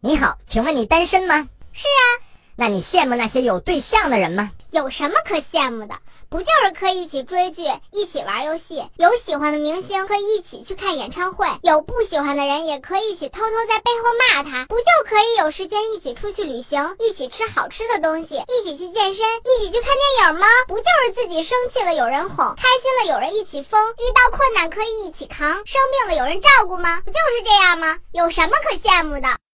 你好请问你单身吗？是啊。那你羡慕那些有对象的人吗？有什么可羡慕的？不就是可以一起追剧一起玩游戏有喜欢的明星可以一起去看演唱会有不喜欢的人也可以一起偷偷在背后骂他不就可以有时间一起出去旅行一起吃好吃的东西一起去健身一起去看电影吗？不就是自己生气了有人哄开心了有人一起疯遇到困难可以一起扛生病了有人照顾吗？不就是这样吗？有什么可羡慕的？